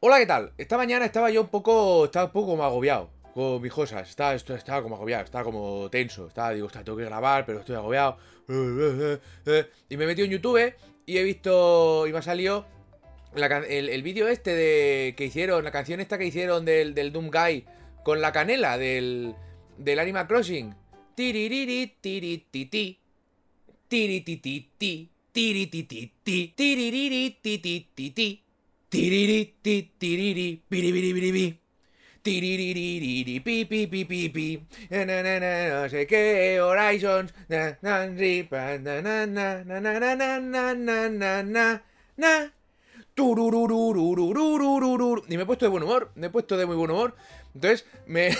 Hola, ¿qué tal? Esta mañana estaba yo un poco, estaba un poco como agobiado con mis cosas. Estaba, estaba como agobiado, estaba como tenso. Estaba, digo, "Ostras, tengo que grabar, pero estoy agobiado. Y me he metido en YouTube y he visto, y me ha salido el, vídeo este de que hicieron, la canción esta que hicieron del, del Doom Guy con la canela del, del Animal Crossing. Tiririri, tirititi. Tiritititi. Tiritititi. Tiririri. Tiriri, ti, tiriri, piribiribiribi. Tiriririri, pi, pi, pi, pi, pi. Na, na, na, no sé qué, Horizons. Na, na, na, na, na, na, na, na, na, na, na, na, na, na. Y me he puesto de buen humor, me he puesto de muy buen humor. Entonces, me,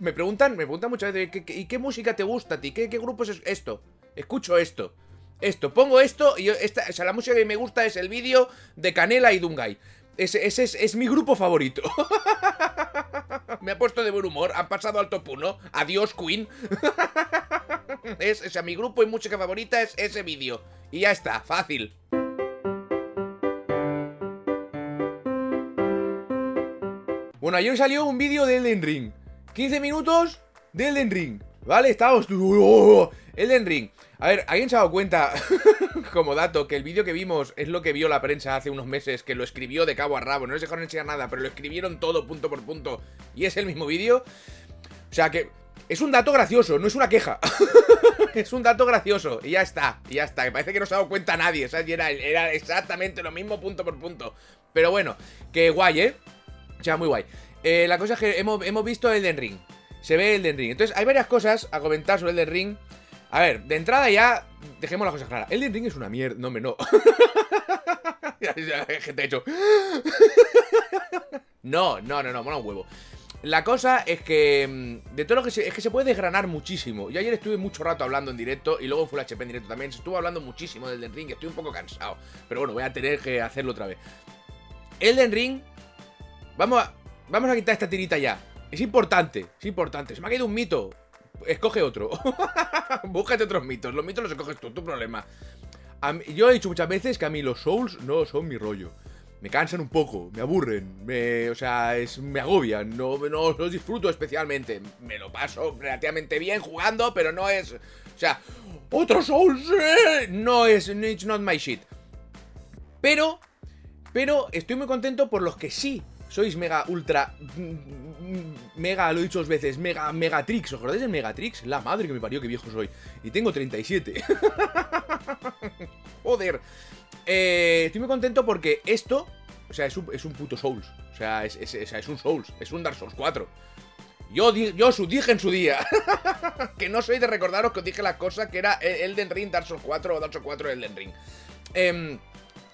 me preguntan, me preguntan muchas veces, ¿qué- qué- ¿y qué música te gusta a ti? ¿Qué, qué grupo es esto? Escucho esto. Esto, pongo esto y esta, o sea, la música que me gusta es el vídeo de Canela y Dungai. Ese, ese es, mi grupo favorito. me ha puesto de buen humor, han pasado al top 1. Adiós, Queen. es, o sea, mi grupo y música favorita es ese vídeo. Y ya está, fácil. Bueno, ayer salió un vídeo de Elden Ring. 15 minutos de Elden Ring. ¿Vale? Estábamos... ¡Oh! Elden Ring. A ver, ¿alguien se ha dado cuenta, como dato, que el vídeo que vimos es lo que vio la prensa hace unos meses, que lo escribió de cabo a rabo? No les dejaron enseñar nada, pero lo escribieron todo punto por punto. Y es el mismo vídeo. O sea que... Es un dato gracioso, no es una queja. es un dato gracioso. Y ya está, y ya está. Que parece que no se ha dado cuenta nadie. ¿sabes? Y era, exactamente lo mismo punto por punto. Pero bueno, que guay, ¿eh? O sea, muy guay. Eh, la cosa es que hemos, hemos visto Elden Ring. Se ve Elden Ring. Entonces, hay varias cosas a comentar sobre Elden Ring. A ver, de entrada ya, dejemos las cosas claras. Elden Ring es una mierda. No, hombre, no. Gente hecho. No, no, no, no, mola un huevo. La cosa es que mm, de todo lo que se, es que se puede desgranar muchísimo. Yo ayer estuve mucho rato hablando en directo y luego Full HP en directo también. Se estuvo hablando muchísimo del Elden Ring, estoy un poco cansado. Pero bueno, voy a tener que hacerlo otra vez. Elden Ring Vamos a, vamos a quitar esta tirita ya. Es importante, es importante. Se me ha caído un mito. Escoge otro. Búscate otros mitos. Los mitos los escoges tú, tu problema. Yo he dicho muchas veces que a mí los Souls no son mi rollo. Me cansan un poco, me aburren, me, o sea, me agobian, no, no los disfruto especialmente. Me lo paso relativamente bien jugando, pero no es... O sea, otro Souls, eh, no es... It's not my shit. Pero, pero estoy muy contento por los que sí sois mega ultra mm, mega, lo he dicho dos veces, mega Megatrix. ¿Os acordáis del Megatrix? La madre que me parió, que viejo soy. Y tengo 37. Joder. Eh, estoy muy contento porque esto, o sea, es un, es un puto Souls. O sea, es, es- es un Souls, es un Dark Souls 4. Yo, yo os dije en su día que no soy de recordaros que os dije la cosa que era Elden Ring, Dark Souls 4 o Dark Souls 4 Elden Ring. Em,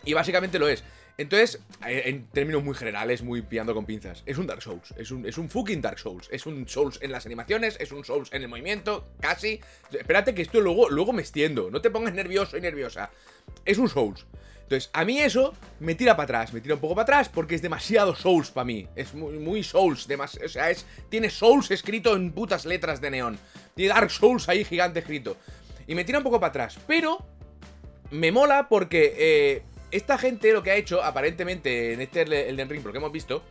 y básicamente lo es. Entonces, eh, en términos muy generales, muy pillando con pinzas, es un Dark Souls, es un, es un fucking Dark Souls, es un Souls en las animaciones, es un Souls en el movimiento, casi. Espérate que esto luego, luego me extiendo, no te pongas nervioso y nerviosa. Es un Souls. Entonces, a mí eso me tira para atrás, me tira un poco para atrás porque es demasiado Souls para mí. Es muy, muy Souls, demas- o sea, es, tiene Souls escrito en putas letras de neón. Tiene Dark Souls ahí gigante escrito. Y me tira un poco para atrás, pero me mola porque eh, esta gente lo que ha hecho, aparentemente, en este Elden Ring, por que hemos visto,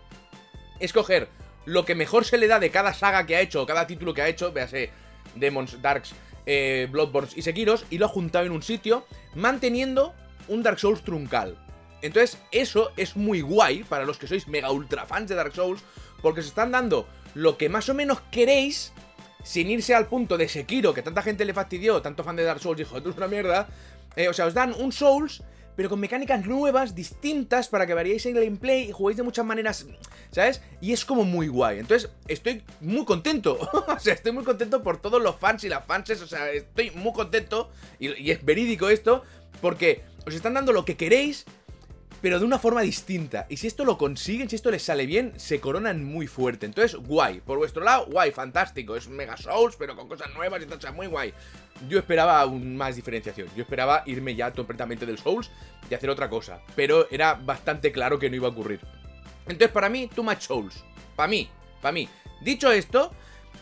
es coger lo que mejor se le da de cada saga que ha hecho, o cada título que ha hecho, véase Demons, Darks, eh, Bloodborns y Sekiros, y lo ha juntado en un sitio, manteniendo un Dark Souls truncal. Entonces, eso es muy guay para los que sois mega ultra fans de Dark Souls, porque os están dando lo que más o menos queréis, sin irse al punto de Sekiro, que tanta gente le fastidió, tanto fan de Dark Souls dijo, tú es una mierda. Eh, o sea, os dan un Souls, pero con mecánicas nuevas, distintas, para que variéis el gameplay y juguéis de muchas maneras, ¿sabes? Y es como muy guay. Entonces, estoy muy contento. o sea, estoy muy contento por todos los fans y las fanses. O sea, estoy muy contento, y, y es verídico esto, porque os están dando lo que queréis, pero de una forma distinta. Y si esto lo consiguen, si esto les sale bien, se coronan muy fuerte. Entonces, guay. Por vuestro lado, guay, fantástico. Es Mega Souls, pero con cosas nuevas y sea, muy guay. Yo esperaba aún más diferenciación. Yo esperaba irme ya completamente del Souls y hacer otra cosa. Pero era bastante claro que no iba a ocurrir. Entonces, para mí, too much Souls. Para mí, para mí. Dicho esto,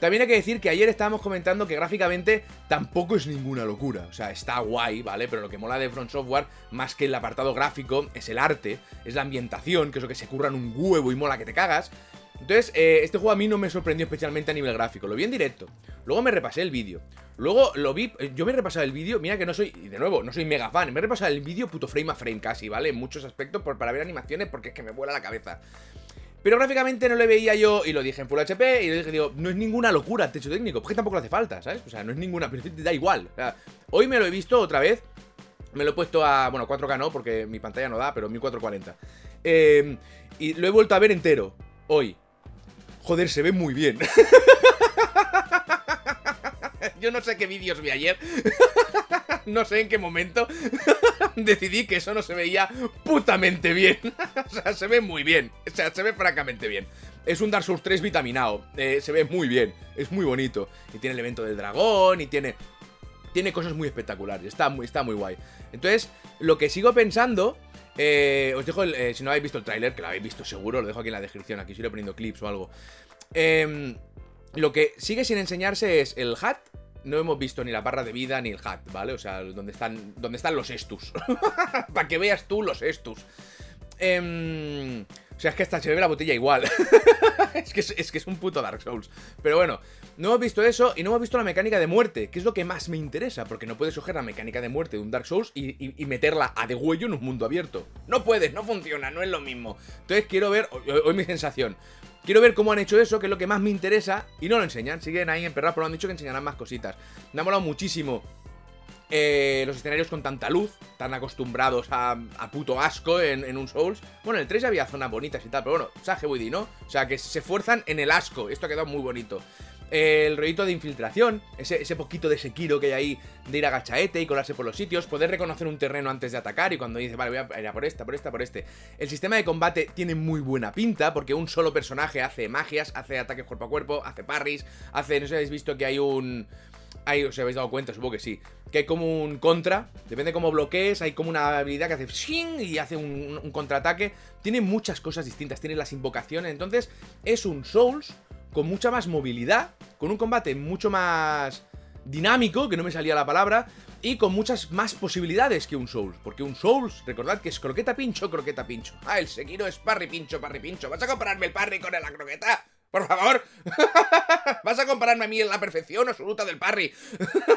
También hay que decir que ayer estábamos comentando que gráficamente tampoco es ninguna locura. O sea, está guay, ¿vale? Pero lo que mola de Front Software, más que el apartado gráfico, es el arte, es la ambientación, que es lo que se curran un huevo y mola que te cagas. Entonces, eh, este juego a mí no me sorprendió especialmente a nivel gráfico. Lo vi en directo. Luego me repasé el vídeo. Luego lo vi. eh, Yo me he repasado el vídeo. Mira que no soy. Y de nuevo, no soy mega fan. Me he repasado el vídeo puto frame a frame casi, ¿vale? En muchos aspectos para ver animaciones porque es que me vuela la cabeza. Pero gráficamente no le veía yo, y lo dije en Full HP, y lo dije, digo, no es ninguna locura el techo técnico, porque tampoco le hace falta, ¿sabes? O sea, no es ninguna, pero da igual. O sea, hoy me lo he visto otra vez, me lo he puesto a, bueno, 4K no, porque mi pantalla no da, pero 1440. Eh, y lo he vuelto a ver entero, hoy. Joder, se ve muy bien. Yo no sé qué vídeos vi ayer. no sé en qué momento decidí que eso no se veía putamente bien. o sea, se ve muy bien. O sea, se ve francamente bien. Es un Dark Souls 3 vitaminado. Eh, se ve muy bien. Es muy bonito. Y tiene el evento del dragón. Y tiene. Tiene cosas muy espectaculares. Está muy, está muy guay. Entonces, lo que sigo pensando. eh, os dejo el. eh, si no habéis visto el tráiler, que lo habéis visto seguro, lo dejo aquí en la descripción. Aquí sigo poniendo clips o algo. Em, lo que sigue sin enseñarse es el hat. No hemos visto ni la barra de vida ni el hat, ¿vale? O sea, donde están, donde están los estus. Para que veas tú los estus. Em, o sea, es que hasta se ve la botella igual. es, que es, un puto Dark Souls. Pero bueno, no hemos visto eso y no hemos visto la mecánica de muerte, que es lo que más me interesa, porque no puedes coger la mecánica de muerte de un Dark Souls y, y- y meterla a de huello en un mundo abierto. No puedes, no funciona, no es lo mismo. Entonces quiero ver, hoy, hoy mi sensación, quiero ver cómo han hecho eso, que es lo que más me interesa, y no lo enseñan, siguen ahí emperrados, pero han dicho que enseñarán más cositas. Me ha molado muchísimo eh, los escenarios con tanta luz, tan acostumbrados a, a puto asco en, un Souls. Bueno, en el 3 ya había zonas bonitas y tal, pero bueno, Sage Woody, ¿no? O sea, que se esfuerzan en el asco. Esto ha quedado muy bonito. El rollito de infiltración, ese, ese poquito de Sekiro que hay ahí de ir a gachaete y colarse por los sitios, poder reconocer un terreno antes de atacar y cuando dice, vale, voy a ir a por esta, por esta, por este. El sistema de combate tiene muy buena pinta porque un solo personaje hace magias, hace ataques cuerpo a cuerpo, hace parries, hace, no sé si habéis visto que hay un... Ahí os habéis dado cuenta, supongo que sí. Que hay como un contra. Depende de cómo bloquees. Hay como una habilidad que hace shing y hace un, contraataque. Tiene muchas cosas distintas. Tiene las invocaciones. Entonces, es un Souls con mucha más movilidad. Con un combate mucho más dinámico, que no me salía la palabra. Y con muchas más posibilidades que un Souls. Porque un Souls, recordad que es croqueta pincho, croqueta pincho. Ah, el Sekiro es parry pincho, parry pincho. ¿Vas a compararme el parry con la croqueta? Por favor. ¿Vas a compararme a mí en la perfección absoluta del parry?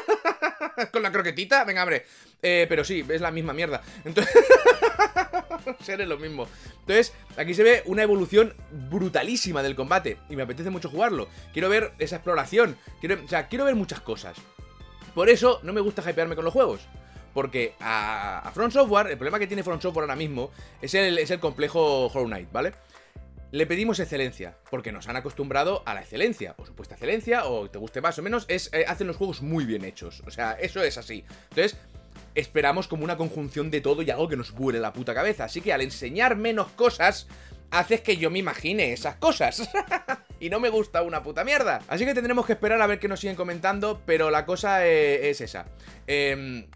¿Con la croquetita? Venga, hombre. Eh, pero sí, es la misma mierda. Entonces. Ser es lo mismo. Entonces, aquí se ve una evolución brutalísima del combate. Y me apetece mucho jugarlo. Quiero ver esa exploración. Quiero, o sea, quiero ver muchas cosas. Por eso no me gusta hypearme con los juegos. Porque a, a Front Software, el problema que tiene Front Software ahora mismo es el, es el complejo Hollow Knight, ¿vale? Le pedimos excelencia, porque nos han acostumbrado a la excelencia, o supuesta excelencia, o te guste más o menos, es, eh, hacen los juegos muy bien hechos. O sea, eso es así. Entonces, esperamos como una conjunción de todo y algo que nos vuele la puta cabeza. Así que al enseñar menos cosas, haces que yo me imagine esas cosas. y no me gusta una puta mierda. Así que tendremos que esperar a ver qué nos siguen comentando, pero la cosa eh, es esa. Eh,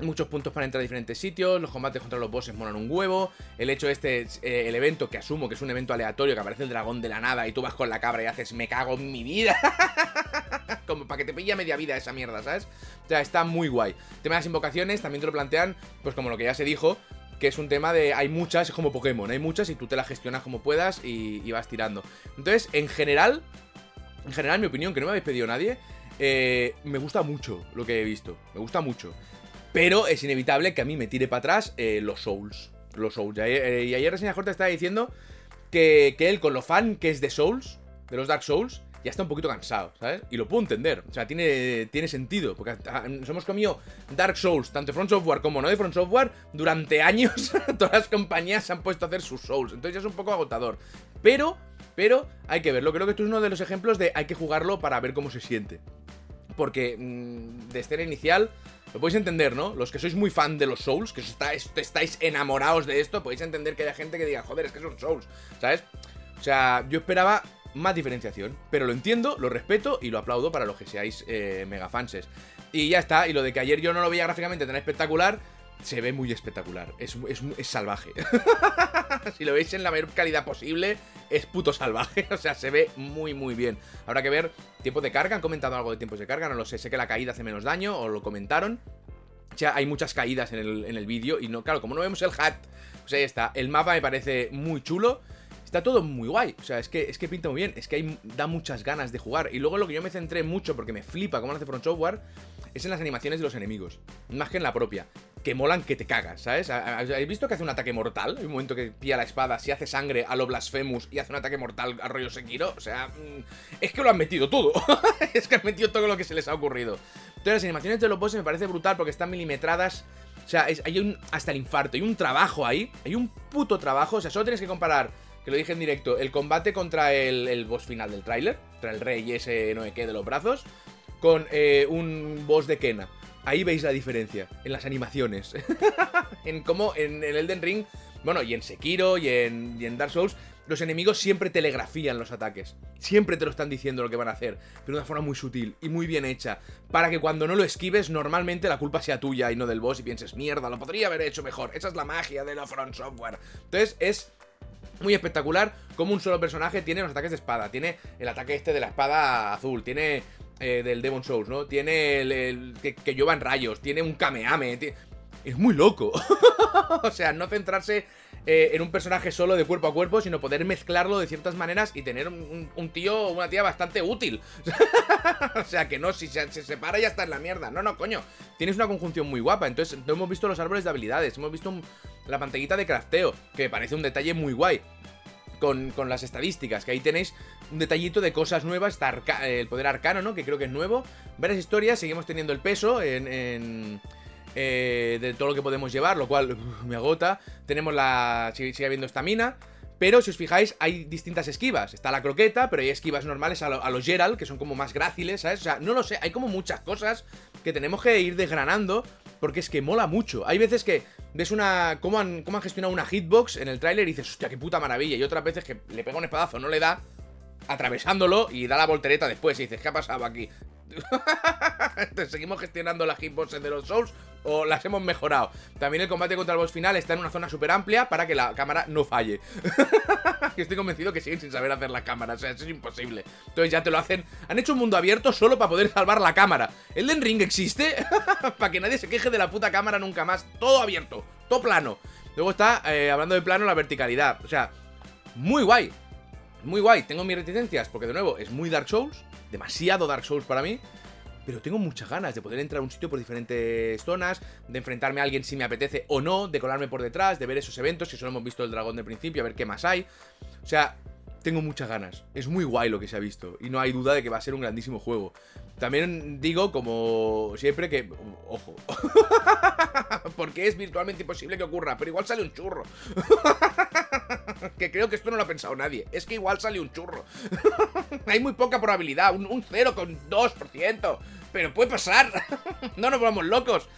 Muchos puntos para entrar a diferentes sitios, los combates contra los bosses molan un huevo, el hecho este, eh, el evento que asumo que es un evento aleatorio, que aparece el dragón de la nada y tú vas con la cabra y haces me cago en mi vida. Como para que te pille a media vida esa mierda, ¿sabes? O sea, está muy guay. El tema de las invocaciones también te lo plantean, pues como lo que ya se dijo, que es un tema de hay muchas, es como Pokémon, hay muchas y tú te las gestionas como puedas y, y vas tirando. Entonces, en general, en general, mi opinión, que no me habéis pedido nadie, eh, me gusta mucho lo que he visto, me gusta mucho. Pero es inevitable que a mí me tire para atrás eh, los Souls. Los Souls. Y ayer, eh, Reseña Corta estaba diciendo que, que él, con lo fan que es de Souls, de los Dark Souls, ya está un poquito cansado, ¿sabes? Y lo puedo entender. O sea, tiene, tiene sentido. Porque nos hemos comido Dark Souls, tanto de Front Software como no de Front Software, durante años. todas las compañías se han puesto a hacer sus Souls. Entonces ya es un poco agotador. Pero, pero, hay que verlo. Creo que esto es uno de los ejemplos de hay que jugarlo para ver cómo se siente. Porque mmm, de escena inicial, lo podéis entender, ¿no? Los que sois muy fan de los Souls, que estáis, enamorados de esto, podéis entender que haya gente que diga, joder, es que son Souls, ¿sabes? O sea, yo esperaba más diferenciación, pero lo entiendo, lo respeto y lo aplaudo para los que seáis eh, mega fanses. Y ya está, y lo de que ayer yo no lo veía gráficamente tan espectacular, se ve muy espectacular. Es, es, es salvaje. si lo veis en la mayor calidad posible, es puto salvaje. O sea, se ve muy, muy bien. Habrá que ver tiempo de carga. Han comentado algo de tiempos de carga, no lo sé. Sé que la caída hace menos daño, o lo comentaron. O sea, hay muchas caídas en el, en el vídeo. Y no, claro, como no vemos el hat, pues ahí está. El mapa me parece muy chulo. Está todo muy guay. O sea, es que, es que pinta muy bien. Es que hay, da muchas ganas de jugar. Y luego lo que yo me centré mucho, porque me flipa cómo lo hace Front Software, es en las animaciones de los enemigos. Más que en la propia. Que molan que te cagas, ¿sabes? ¿Habéis visto que hace un ataque mortal? Hay un momento que pilla la espada, si hace sangre a lo Blasphemous y hace un ataque mortal a rollo Sekiro. O sea, mm, es que lo han metido todo. es que han metido todo lo que se les ha ocurrido. Entonces, las animaciones de los bosses me parece brutal porque están milimetradas. O sea, hay un. hasta el infarto. Hay un trabajo ahí. Hay un puto trabajo. O sea, solo tienes que comparar que lo dije en directo, el combate contra el, boss final del tráiler, contra el rey ese no sé qué de los brazos, con eh, un boss de Kena. Ahí veis la diferencia, en las animaciones. en cómo en el Elden Ring, bueno, y en Sekiro y en, Dark Souls, los enemigos siempre telegrafían los ataques. Siempre te lo están diciendo lo que van a hacer, pero de una forma muy sutil y muy bien hecha. Para que cuando no lo esquives, normalmente la culpa sea tuya y no del boss y pienses, mierda, lo podría haber hecho mejor. Esa es la magia de la Front Software. Entonces es muy espectacular como un solo personaje tiene los ataques de espada. Tiene el ataque este de la espada azul, tiene eh, del Demon Souls, ¿no? Tiene el, que, que en rayos, tiene un Kameame. Es muy loco. o sea, no centrarse eh, en un personaje solo de cuerpo a cuerpo, sino poder mezclarlo de ciertas maneras y tener un, tío o una tía bastante útil. o sea, que no, si se, separa ya está en la mierda. No, no, coño. Tienes una conjunción muy guapa. Entonces, hemos visto los árboles de habilidades, hemos visto la pantallita de crafteo, que me parece un detalle muy guay. Con, las estadísticas, que ahí tenéis un detallito de cosas nuevas, está el poder arcano, ¿no? Que creo que es nuevo. Varias historias, seguimos teniendo el peso en eh, de todo lo que podemos llevar, lo cual me agota. Tenemos la... sigue, habiendo esta mina. Pero si os fijáis, hay distintas esquivas. Está la croqueta, pero hay esquivas normales a, los Gerald, que son como más gráciles, ¿sabes? O sea, no lo sé, hay como muchas cosas que tenemos que ir desgranando, porque es que mola mucho. Hay veces que ves una. cómo han, cómo han gestionado una hitbox en el tráiler y dices, hostia, qué puta maravilla. Y otras veces que le pega un espadazo, no le da, atravesándolo y da la voltereta después y dices, ¿qué ha pasado aquí? ¿seguimos gestionando las hitboxes de los Souls o las hemos mejorado? También el combate contra el boss final está en una zona súper amplia para que la cámara no falle. Estoy convencido que siguen sin saber hacer la cámara, o sea, eso es imposible. Entonces ya te lo hacen. Han hecho un mundo abierto solo para poder salvar la cámara. ¿El Den Ring existe? para que nadie se queje de la puta cámara nunca más. Todo abierto, todo plano. Luego está, eh, hablando de plano, la verticalidad. O sea, muy guay. Muy guay. Tengo mis reticencias porque, de nuevo, es muy Dark Souls demasiado Dark Souls para mí. Pero tengo muchas ganas de poder entrar a un sitio por diferentes zonas, de enfrentarme a alguien si me apetece o no, de colarme por detrás, de ver esos eventos, que solo hemos visto el dragón de principio, a ver qué más hay. O sea, tengo muchas ganas. Es muy guay lo que se ha visto. Y no hay duda de que va a ser un grandísimo juego. También digo, como siempre, que. Ojo. Porque es virtualmente imposible que ocurra. Pero igual sale un churro. que creo que esto no lo ha pensado nadie. Es que igual sale un churro. Hay muy poca probabilidad. Un, un 0,2%. Pero puede pasar. no nos vamos locos.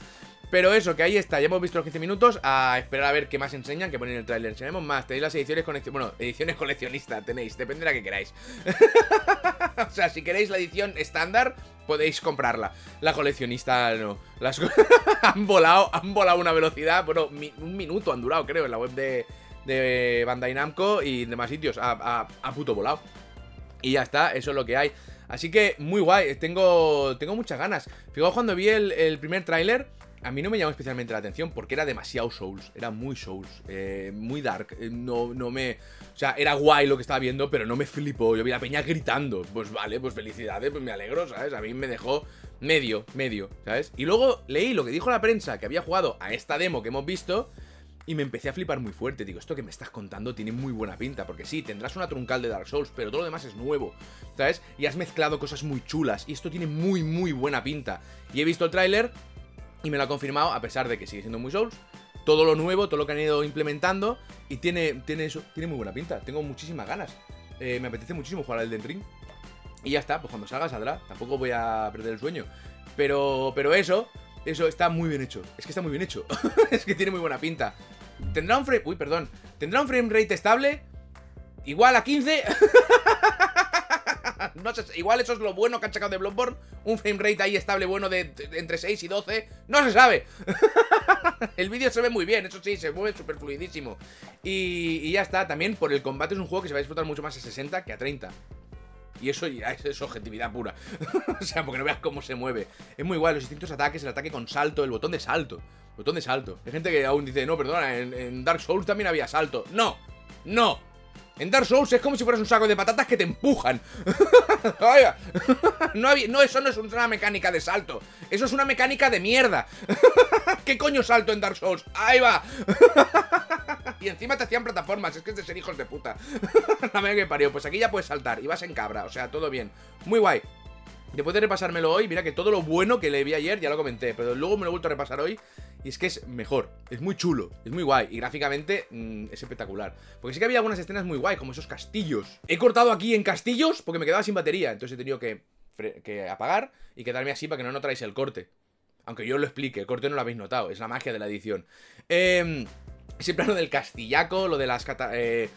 Pero eso, que ahí está, ya hemos visto los 15 minutos A esperar a ver qué más enseñan, que ponen el tráiler. Enseñamos más, tenéis las ediciones coleccionistas Bueno, ediciones coleccionistas tenéis, depende de la que queráis. O sea, si queréis la edición estándar Podéis comprarla. La coleccionista no Las Han volado, han volado una velocidad Bueno, un minuto han durado, creo, en la web de, de Bandai Namco Y demás sitios, ha, puto volado. Y ya está, eso es lo que hay. Así que, muy guay, tengo, tengo muchas ganas. Fijaos cuando vi el, el primer tráiler a mí no me llamó especialmente la atención porque era demasiado Souls, era muy Souls, eh, muy dark, eh, no, no me... O sea, era guay lo que estaba viendo, pero no me flipó, yo vi a Peña gritando, pues vale, pues felicidades, pues me alegro, ¿sabes? A mí me dejó medio, medio, ¿sabes? Y luego leí lo que dijo la prensa, que había jugado a esta demo que hemos visto, y me empecé a flipar muy fuerte. Digo, esto que me estás contando tiene muy buena pinta. Porque sí, tendrás una truncal de Dark Souls, pero todo lo demás es nuevo. ¿Sabes? Y has mezclado cosas muy chulas. Y esto tiene muy, muy buena pinta. Y he visto el tráiler y me lo ha confirmado, a pesar de que sigue siendo muy Souls. Todo lo nuevo, todo lo que han ido implementando. Y tiene, tiene, eso, tiene muy buena pinta. Tengo muchísimas ganas. Eh, me apetece muchísimo jugar al Den Ring. Y ya está, pues cuando salga saldrá. Tampoco voy a perder el sueño. Pero, pero eso, eso está muy bien hecho. Es que está muy bien hecho. es que tiene muy buena pinta. Tendrá un frame. Uy, perdón. Tendrá un frame rate estable. Igual a 15. No sé, igual eso es lo bueno que han sacado de Bloodborne. Un frame rate ahí estable bueno de, entre 6 y 12. No se sabe. el vídeo se ve muy bien, eso sí, se mueve súper fluidísimo. Y, ya está, también por el combate es un juego que se va a disfrutar mucho más a 60 que a 30. Y eso ya es, objetividad pura. o sea, porque no veas cómo se mueve. Es muy guay, los distintos ataques, el ataque con salto, el botón de salto. Botón de salto. Hay gente que aún dice, no, perdona, en, Dark Souls también había salto. No, no. En Dark Souls es como si fueras un saco de patatas que te empujan. no, había, no, eso no es una mecánica de salto. Eso es una mecánica de mierda. ¿Qué coño salto en Dark Souls? Ahí va. Y encima te hacían plataformas, es que es de ser hijos de puta. La mega que parió. Pues aquí ya puedes saltar y vas en cabra, o sea, todo bien. Muy guay. Después de repasármelo hoy, mira que todo lo bueno que le vi ayer ya lo comenté, pero luego me lo he vuelto a repasar hoy y es que es mejor, es muy chulo, es muy guay y gráficamente mm, es espectacular. Porque sí que había algunas escenas muy guay, como esos castillos. He cortado aquí en castillos porque me quedaba sin batería, entonces he tenido que, apagar y quedarme así para que no notáis el corte. Aunque yo lo explique, el corte no lo habéis notado, es la magia de la edición. Eh, ese plano del castillaco, lo de las cata eh,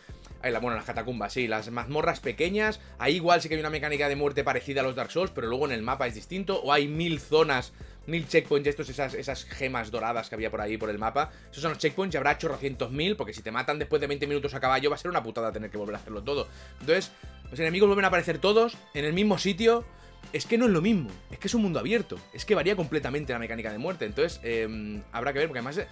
bueno, las catacumbas, sí, las mazmorras pequeñas. Ahí igual sí que hay una mecánica de muerte parecida a los Dark Souls, pero luego en el mapa es distinto. O hay mil zonas, mil checkpoints, estos, esas, esas gemas doradas que había por ahí por el mapa. Esos son los checkpoints y habrá chorrocientos mil, porque si te matan después de 20 minutos a caballo va a ser una putada tener que volver a hacerlo todo. Entonces, los enemigos vuelven a aparecer todos en el mismo sitio. Es que no es lo mismo, es que es un mundo abierto, es que varía completamente la mecánica de muerte. Entonces, eh, habrá que ver, porque además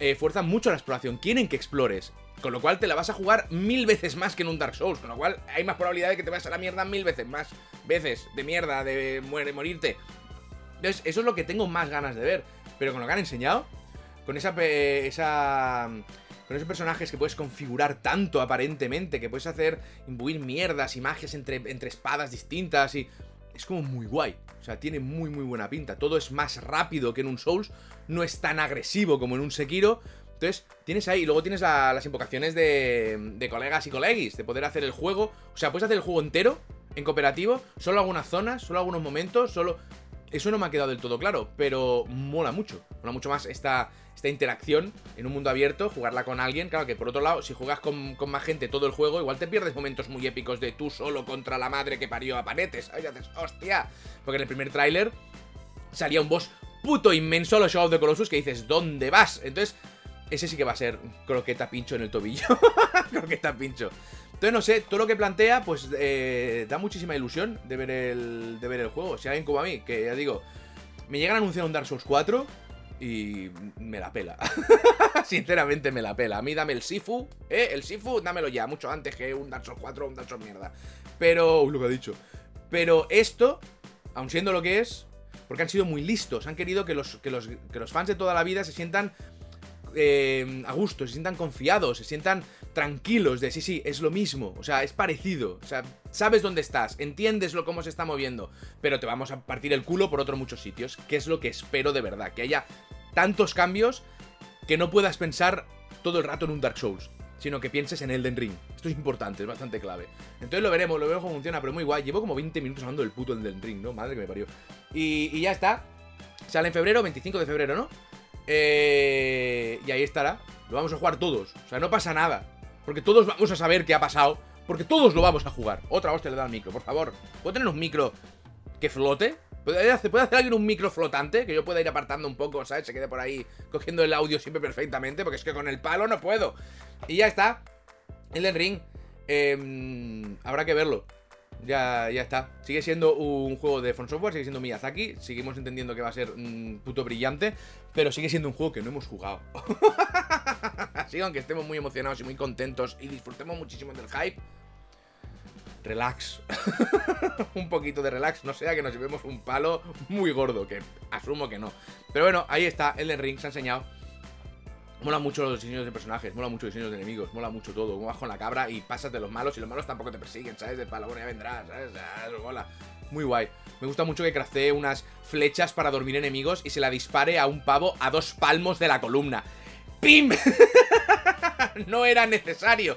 eh, fuerzan mucho la exploración, quieren que explores. Con lo cual te la vas a jugar mil veces más que en un Dark Souls. Con lo cual hay más probabilidad de que te vayas a la mierda mil veces más. Veces de mierda, de morirte. Entonces, eso es lo que tengo más ganas de ver. Pero con lo que han enseñado, con esa. esa con esos personajes que puedes configurar tanto aparentemente, que puedes hacer imbuir mierdas y magias entre, entre espadas distintas y es como muy guay. O sea, tiene muy muy buena pinta. Todo es más rápido que en un Souls, no es tan agresivo como en un Sekiro. Entonces, tienes ahí, y luego tienes las invocaciones de, de colegas y colegis, de poder hacer el juego. O sea, puedes hacer el juego entero en cooperativo, solo algunas zonas, solo algunos momentos, solo... Eso no me ha quedado del todo claro, pero mola mucho. Mola mucho más esta, esta interacción en un mundo abierto, jugarla con alguien. Claro que por otro lado, si juegas con, más gente todo el juego, igual te pierdes momentos muy épicos de tú solo contra la madre que parió a panetes. Ay, haces, hostia. Porque en el primer tráiler salía un boss puto inmenso a los Shadow of the Colossus que dices, ¿dónde vas? Entonces, ese sí que va a ser croqueta pincho en el tobillo. croqueta pincho. Entonces, no sé, todo lo que plantea, pues eh, da muchísima ilusión de ver, el, de ver el juego. Si alguien como a mí, que ya digo, me llegan a anunciar un Dark Souls 4, y me la pela. Sinceramente me la pela. A mí dame el Sifu, ¿eh? El Sifu, dámelo ya, mucho antes que un Dark Souls 4 o un Dark Souls mierda. Pero, lo que ha dicho. Pero esto, aun siendo lo que es, porque han sido muy listos, han querido que los, que los, que los fans de toda la vida se sientan eh, a gusto, se sientan confiados, se sientan tranquilos de sí, sí, es lo mismo, o sea, es parecido, o sea, sabes dónde estás, entiendes lo cómo se está moviendo, pero te vamos a partir el culo por otros muchos sitios, que es lo que espero de verdad, que haya tantos cambios que no puedas pensar todo el rato en un Dark Souls, sino que pienses en Elden Ring. Esto es importante, es bastante clave. Entonces lo veremos, lo veremos cómo funciona, pero muy guay. Llevo como 20 minutos hablando del puto Elden Ring, ¿no? Madre que me parió. Y, y ya está. Sale en febrero, 25 de febrero, ¿no? Eh, y ahí estará. Lo vamos a jugar todos. O sea, no pasa nada. Porque todos vamos a saber qué ha pasado. Porque todos lo vamos a jugar. Otra hostia le da al micro, por favor. ¿Puedo tener un micro que flote? ¿Puede hacer, ¿Puede hacer alguien un micro flotante? Que yo pueda ir apartando un poco, ¿sabes? Se quede por ahí cogiendo el audio siempre perfectamente. Porque es que con el palo no puedo. Y ya está. El Ring. Em, habrá que verlo. Ya, ya está. Sigue siendo un juego de Fun Software, sigue siendo Miyazaki. Seguimos entendiendo que va a ser un puto brillante. Pero sigue siendo un juego que no hemos jugado. Así, aunque estemos muy emocionados y muy contentos y disfrutemos muchísimo del hype. Relax. un poquito de relax. No sea que nos llevemos un palo muy gordo. Que asumo que no. Pero bueno, ahí está. El Ring se ha enseñado. Mola mucho los diseños de personajes, mola mucho los diseños de enemigos, mola mucho todo. Vas con la cabra y pasas de los malos y los malos tampoco te persiguen, ¿sabes? De palo, bueno, ya vendrás, ¿sabes? mola. Muy guay. Me gusta mucho que craftee unas flechas para dormir enemigos y se la dispare a un pavo a dos palmos de la columna. ¡Pim! no era necesario.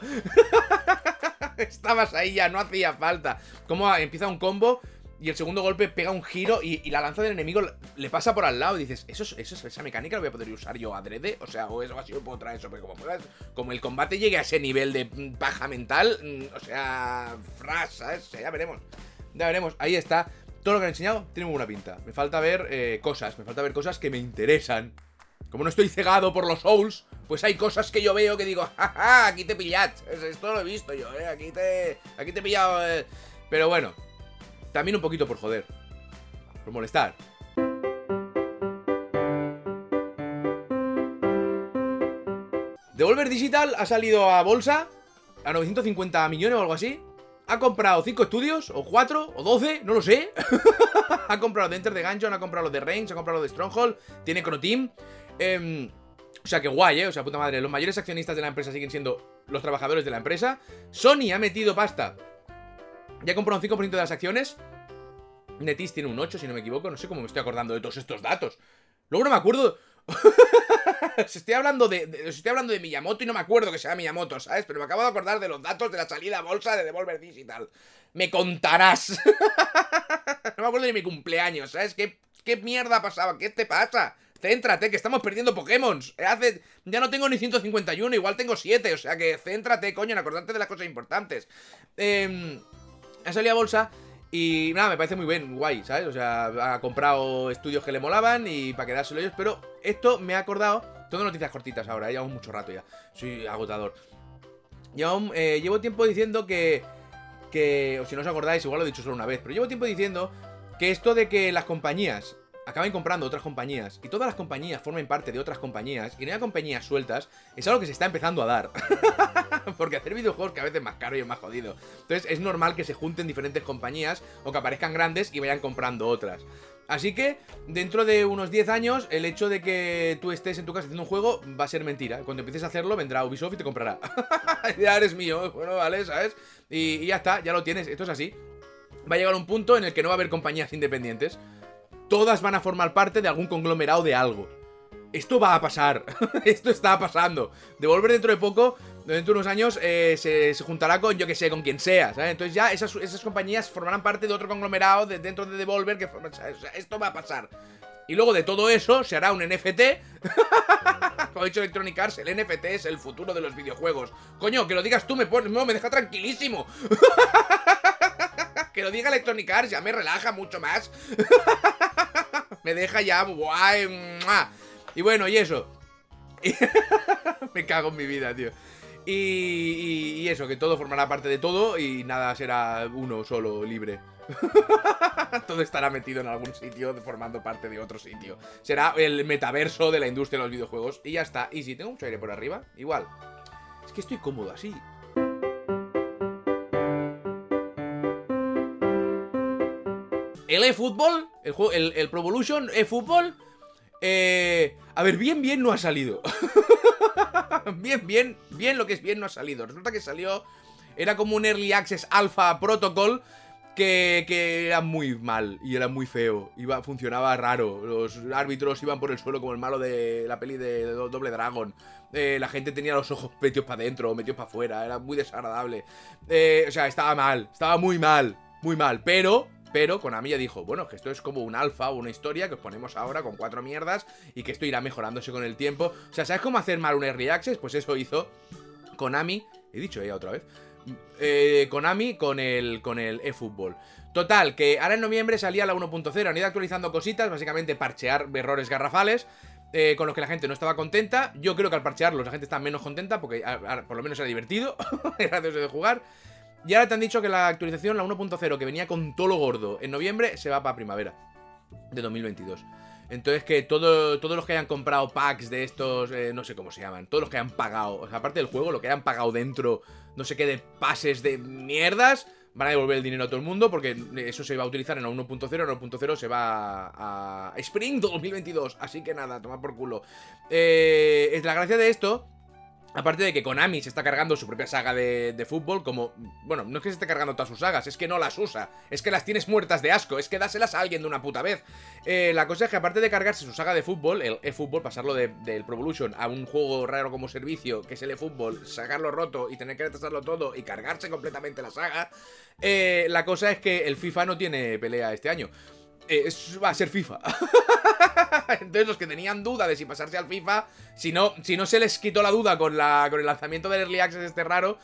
Estabas ahí ya, no hacía falta. Como empieza un combo y el segundo golpe pega un giro y, la lanza del enemigo le pasa por al lado y dices, ¿eso, eso esa mecánica la voy a poder usar yo adrede? O sea, o eso así puedo traer eso, pero como, como el combate llegue a ese nivel de paja mental, mm, o sea, fras, ¿sabes? ya veremos. Ya veremos. Ahí está. Todo lo que han enseñado tiene muy buena pinta. Me falta ver eh, cosas, me falta ver cosas que me interesan. Como no estoy cegado por los Souls, pues hay cosas que yo veo que digo, jaja, aquí te pillad. Esto lo he visto yo, eh. Aquí te, aquí te he pillado. Eh. Pero bueno, también un poquito por joder. Por molestar. Devolver Digital ha salido a bolsa a 950 millones o algo así. Ha comprado 5 estudios, o 4, o 12, no lo sé. ha comprado de Enter the Gungeon, ha comprado los de Range, ha comprado los de Stronghold, tiene Chrono Team. Em, o sea, que guay, ¿eh? O sea, puta madre. Los mayores accionistas de la empresa siguen siendo los trabajadores de la empresa. Sony ha metido pasta. Ya ha comprado un 5% de las acciones. Netis tiene un 8, si no me equivoco. No sé cómo me estoy acordando de todos estos datos. Luego no me acuerdo. os, estoy hablando de, estoy hablando de Miyamoto y no me acuerdo que sea Miyamoto, ¿sabes? Pero me acabo de acordar de los datos de la salida a bolsa de Devolver Digital. Me contarás. no me acuerdo de mi cumpleaños, ¿sabes? ¿Qué, qué mierda pasaba? ¿Qué te pasa? Céntrate, que estamos perdiendo Pokémon. Hace, ya no tengo ni 151, igual tengo 7. O sea que céntrate, coño, en acordarte de las cosas importantes. Eh, ha salido a bolsa y nada, me parece muy bien, guay, ¿sabes? O sea, ha comprado estudios que le molaban y para quedárselo ellos, pero esto me ha acordado. Tengo noticias cortitas ahora, llevo mucho rato ya. Soy agotador. Llevo, eh, llevo tiempo diciendo que. Que. O si no os acordáis, igual lo he dicho solo una vez, pero llevo tiempo diciendo que esto de que las compañías acaben comprando otras compañías y todas las compañías formen parte de otras compañías y no haya compañías sueltas, es algo que se está empezando a dar. Porque hacer videojuegos cada vez es más caro y es más jodido. Entonces es normal que se junten diferentes compañías o que aparezcan grandes y vayan comprando otras. Así que, dentro de unos 10 años, el hecho de que tú estés en tu casa haciendo un juego va a ser mentira. Cuando empieces a hacerlo, vendrá Ubisoft y te comprará. ya eres mío, bueno, vale, ¿sabes? Y, y ya está, ya lo tienes, esto es así. Va a llegar un punto en el que no va a haber compañías independientes todas van a formar parte de algún conglomerado de algo. Esto va a pasar. Esto está pasando. Devolver dentro de poco, dentro de unos años, eh, se, juntará con, yo que sé, con quien sea. ¿sabes? Entonces ya esas, compañías formarán parte de otro conglomerado dentro de Devolver. Que, esto va a pasar. Y luego de todo eso se hará un NFT. Como ha dicho Electronic Arts, el NFT es el futuro de los videojuegos. Coño, que lo digas tú me, me deja tranquilísimo. que lo diga Electronic Arts ya me relaja mucho más. Me deja ya guay. Y bueno, y eso. me cago en mi vida, tío. Y, eso, que todo formará parte de todo y nada será uno solo libre. todo estará metido en algún sitio formando parte de otro sitio. Será el metaverso de la industria de los videojuegos y ya está. Y si tengo mucho aire por arriba, igual. Es que estoy cómodo así. El eFootball, el, el, el Pro Evolution eFootball, eh, a ver, bien, bien no ha salido. bien, bien, bien lo que es bien no ha salido. Resulta que salió, era como un Early Access Alpha Protocol que, que, era muy mal y era muy feo. Iba, funcionaba raro. Los árbitros iban por el suelo como el malo de la peli de Doble Dragon. Eh, la gente tenía los ojos metidos para adentro metidos para afuera. Era muy desagradable. Eh, o sea, estaba mal. Estaba muy mal. Muy mal. Pero pero Konami ya dijo, bueno, que esto es como un alfa o una historia que os ponemos ahora con cuatro mierdas y que esto irá mejorándose con el tiempo. O sea, ¿sabes cómo hacer mal un Early Access? Pues eso hizo Konami. He dicho ella otra vez. Eh, Konami con el, con el eFootball. Total, que ahora en noviembre salía la 1.0, han ido actualizando cositas, básicamente parchear errores garrafales. Eh, con los que la gente no estaba contenta. Yo creo que al parchearlos la gente está menos contenta porque por lo menos era divertido, era gracioso de jugar. Y ahora te han dicho que la actualización, la 1.0, que venía con todo lo gordo en noviembre, se va para primavera de 2022. Entonces que todo, todos los que hayan comprado packs de estos, eh, no sé cómo se llaman, todos los que hayan pagado, aparte del juego, lo que hayan pagado dentro, no sé qué, de pases de mierdas, van a devolver el dinero a todo el mundo porque eso se va a utilizar en la 1.0, en la 1.0 se va a, Spring 2022, así que nada, toma por culo. Eh, es la gracia de esto Aparte de que Konami se está cargando su propia saga de, fútbol, como. Bueno, no es que se esté cargando todas sus sagas, es que no las usa. Es que las tienes muertas de asco, es que dáselas a alguien de una puta vez. Eh, la cosa es que, aparte de cargarse su saga de fútbol, el eFootball, pasarlo del Pro Evolution a un juego raro como servicio, que es el eFootball, sacarlo roto y tener que retrasarlo todo y cargarse completamente la saga, eh, la cosa es que el FIFA no tiene pelea este año. Eh, va a ser FIFA. Entonces los que tenían duda de si pasarse al FIFA, si no, si no se les quitó la duda con, la, con el lanzamiento del Early Access este raro,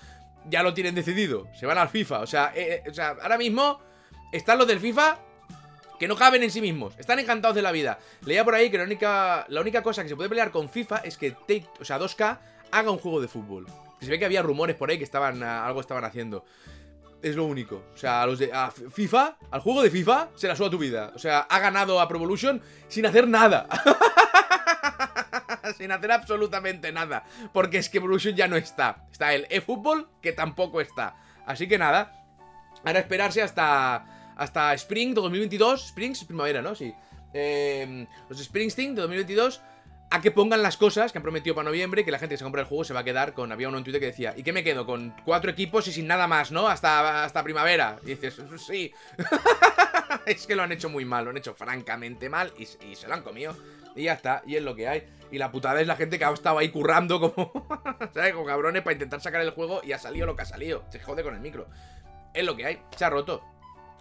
ya lo tienen decidido. Se van al FIFA. O sea, eh, eh, o sea ahora mismo están los del FIFA que no caben en sí mismos. Están encantados de la vida. Leía por ahí que la única, la única cosa que se puede pelear con FIFA es que Take, o sea, 2K haga un juego de fútbol. Se ve que había rumores por ahí que estaban algo estaban haciendo. Es lo único. O sea, a los de a FIFA, al juego de FIFA, se la suba tu vida. O sea, ha ganado a Pro Evolution sin hacer nada. sin hacer absolutamente nada. Porque es que Evolution ya no está. Está el eFootball, que tampoco está. Así que nada. Ahora esperarse hasta hasta Spring de 2022. Spring es primavera, ¿no? Sí. Eh, los Springsteen de 2022 a que pongan las cosas que han prometido para noviembre, que la gente que se compra el juego se va a quedar con. Había uno en Twitter que decía, ¿y qué me quedo? Con cuatro equipos y sin nada más, ¿no? Hasta, hasta primavera. Y dices, sí. es que lo han hecho muy mal, lo han hecho francamente mal y, y, se lo han comido. Y ya está, y es lo que hay. Y la putada es la gente que ha estado ahí currando como. ¿Sabes? Con cabrones para intentar sacar el juego y ha salido lo que ha salido. Se jode con el micro. Es lo que hay, se ha roto.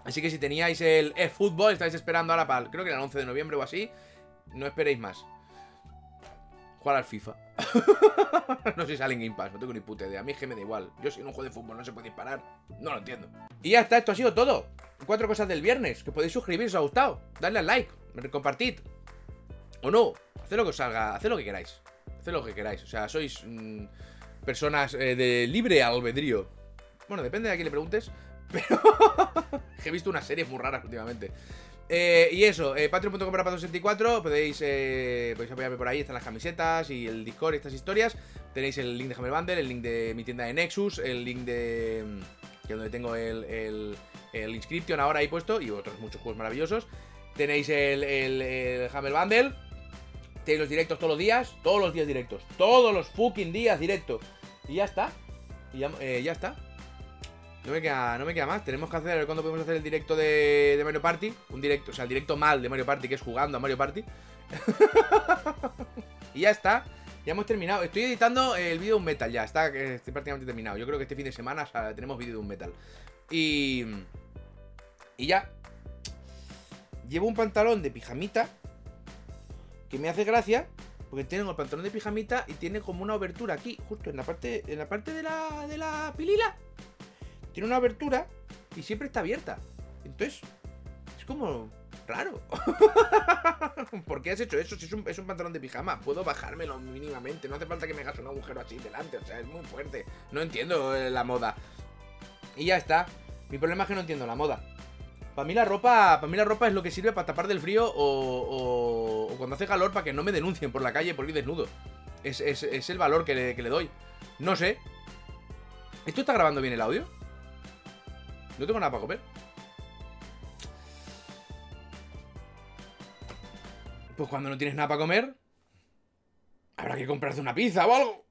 Así que si teníais el eFootball, estáis esperando ahora para, creo que era el 11 de noviembre o así, no esperéis más. Jugar al FIFA. no sé si sale en Game Pass, no tengo ni puta idea. A mí es que me da igual. Yo si un juego de fútbol no se puede disparar, no lo entiendo. Y ya está, esto ha sido todo. Cuatro cosas del viernes. Que podéis suscribiros si os ha gustado. Darle al like, compartid. O no, haced lo que os salga, haced lo que queráis. Haced lo que queráis. O sea, sois mm, personas eh, de libre albedrío. Bueno, depende de a quién le preguntes. Pero he visto unas series muy raras últimamente. Eh, y eso, eh, patreon.com para 64 podéis, eh, podéis apoyarme por ahí, están las camisetas y el Discord y estas historias. Tenéis el link de Hammer Bundle, el link de mi tienda de Nexus, el link de... que es donde tengo el, el, el Inscription ahora ahí puesto y otros muchos juegos maravillosos. Tenéis el, el, el Hammer Bundle, tenéis los directos todos los días, todos los días directos, todos los fucking días directos. Y ya está, y ya, eh, ya está. No me, queda, no me queda más. Tenemos que hacer, a ver cuándo podemos hacer el directo de, Mario Party. Un directo, o sea, el directo mal de Mario Party, que es jugando a Mario Party. y ya está. Ya hemos terminado. Estoy editando el vídeo de un metal ya. Está prácticamente terminado. Yo creo que este fin de semana tenemos vídeo de un metal. Y. Y ya. Llevo un pantalón de pijamita. Que me hace gracia. Porque tiene el pantalón de pijamita y tiene como una abertura aquí, justo en la parte, en la parte de la, de la pilila tiene una abertura y siempre está abierta. Entonces, es como raro. ¿Por qué has hecho eso? Si es un, es un, pantalón de pijama, puedo bajármelo mínimamente. No hace falta que me hagas un agujero así delante. O sea, es muy fuerte. No entiendo eh, la moda. Y ya está. Mi problema es que no entiendo la moda. Para mí la ropa. Para mí la ropa es lo que sirve para tapar del frío o, cuando hace calor para que no me denuncien por la calle por ir desnudo. Es, es el valor que le, que le doy. No sé. ¿Esto está grabando bien el audio? No tengo nada para comer. Pues cuando no tienes nada para comer, habrá que comprarse una pizza o algo.